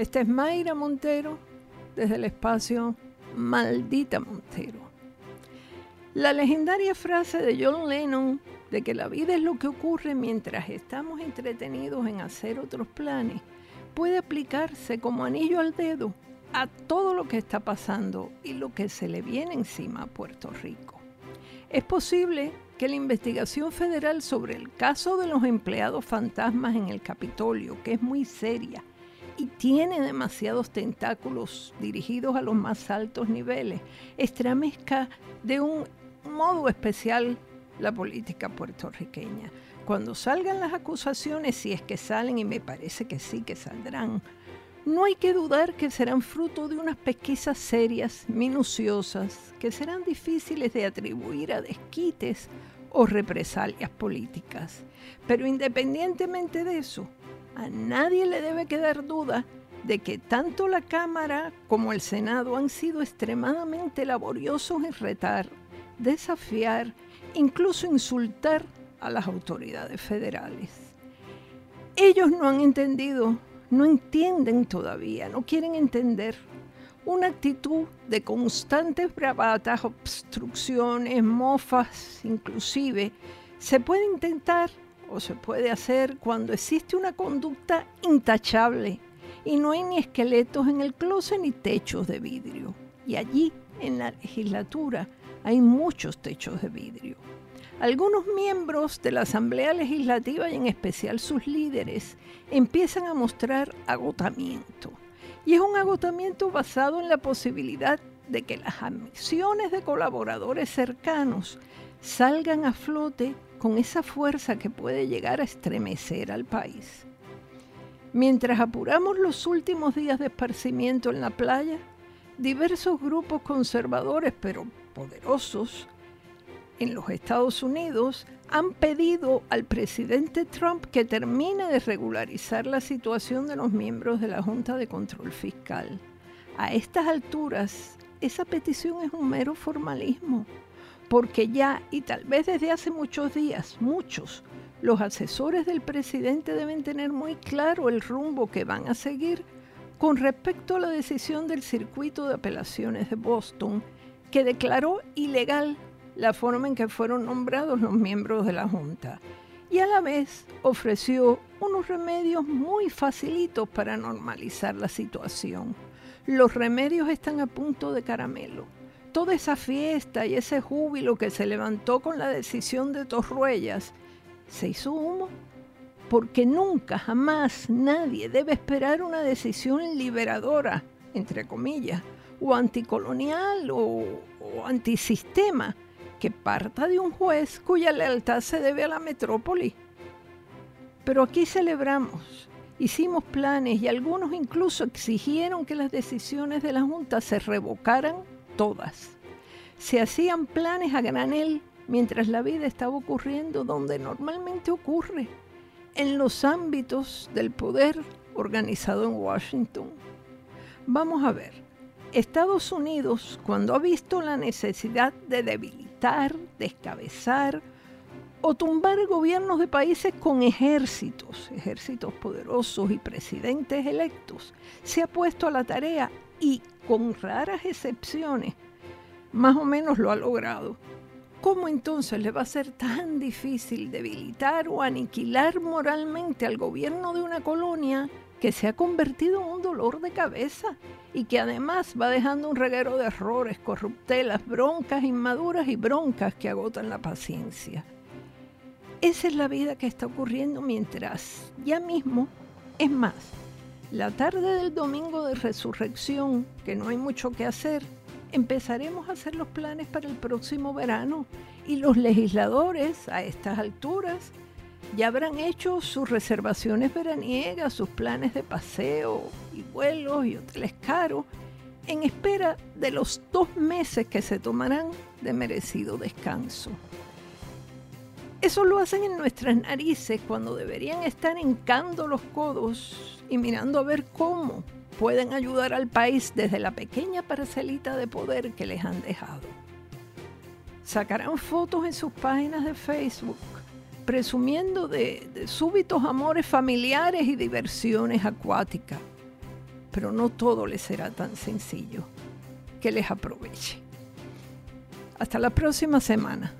Esta es Mayra Montero desde el espacio Maldita Montero. La legendaria frase de John Lennon de que la vida es lo que ocurre mientras estamos entretenidos en hacer otros planes puede aplicarse como anillo al dedo a todo lo que está pasando y lo que se le viene encima a Puerto Rico. Es posible que la investigación federal sobre el caso de los empleados fantasmas en el Capitolio, que es muy seria y tiene demasiados tentáculos dirigidos a los más altos niveles, estremezca de un modo especial la política puertorriqueña. Cuando salgan las acusaciones, si es que salen, y me parece que sí que saldrán, no hay que dudar que serán fruto de unas pesquisas serias, minuciosas, que serán difíciles de atribuir a desquites o represalias políticas. Pero independientemente de eso, a nadie le debe quedar duda de que tanto la Cámara como el Senado han sido extremadamente laboriosos en retar, desafiar, incluso insultar a las autoridades federales. Ellos no han entendido no entienden todavía, no quieren entender. Una actitud de constantes bravatas, obstrucciones, mofas, inclusive, se puede intentar o se puede hacer cuando existe una conducta intachable y no hay ni esqueletos en el closet ni techos de vidrio. Y allí, en la legislatura, hay muchos techos de vidrio. Algunos miembros de la Asamblea Legislativa y en especial sus líderes empiezan a mostrar agotamiento. Y es un agotamiento basado en la posibilidad de que las ambiciones de colaboradores cercanos salgan a flote con esa fuerza que puede llegar a estremecer al país. Mientras apuramos los últimos días de esparcimiento en la playa, diversos grupos conservadores pero poderosos en los Estados Unidos han pedido al presidente Trump que termine de regularizar la situación de los miembros de la Junta de Control Fiscal. A estas alturas, esa petición es un mero formalismo, porque ya, y tal vez desde hace muchos días, muchos, los asesores del presidente deben tener muy claro el rumbo que van a seguir con respecto a la decisión del circuito de apelaciones de Boston, que declaró ilegal la forma en que fueron nombrados los miembros de la Junta y a la vez ofreció unos remedios muy facilitos para normalizar la situación. Los remedios están a punto de caramelo. Toda esa fiesta y ese júbilo que se levantó con la decisión de Torruellas se hizo humo, porque nunca, jamás nadie debe esperar una decisión liberadora, entre comillas, o anticolonial o, o antisistema que parta de un juez cuya lealtad se debe a la metrópoli. Pero aquí celebramos, hicimos planes y algunos incluso exigieron que las decisiones de la Junta se revocaran todas. Se hacían planes a granel mientras la vida estaba ocurriendo donde normalmente ocurre, en los ámbitos del poder organizado en Washington. Vamos a ver, Estados Unidos, cuando ha visto la necesidad de debilitar, descabezar o tumbar gobiernos de países con ejércitos, ejércitos poderosos y presidentes electos, se ha puesto a la tarea y con raras excepciones, más o menos lo ha logrado. ¿Cómo entonces le va a ser tan difícil debilitar o aniquilar moralmente al gobierno de una colonia que se ha convertido en un dolor de cabeza y que además va dejando un reguero de errores, corruptelas, broncas inmaduras y broncas que agotan la paciencia. Esa es la vida que está ocurriendo mientras ya mismo, es más, la tarde del domingo de resurrección, que no hay mucho que hacer, empezaremos a hacer los planes para el próximo verano y los legisladores a estas alturas ya habrán hecho sus reservaciones veraniegas, sus planes de paseo y vuelos y hoteles caros, en espera de los dos meses que se tomarán de merecido descanso. Eso lo hacen en nuestras narices cuando deberían estar hincando los codos y mirando a ver cómo pueden ayudar al país desde la pequeña parcelita de poder que les han dejado. Sacarán fotos en sus páginas de Facebook presumiendo de, súbitos amores familiares y diversiones acuáticas. pero no todo les será tan sencillo. Que les aproveche. Hasta la próxima semana.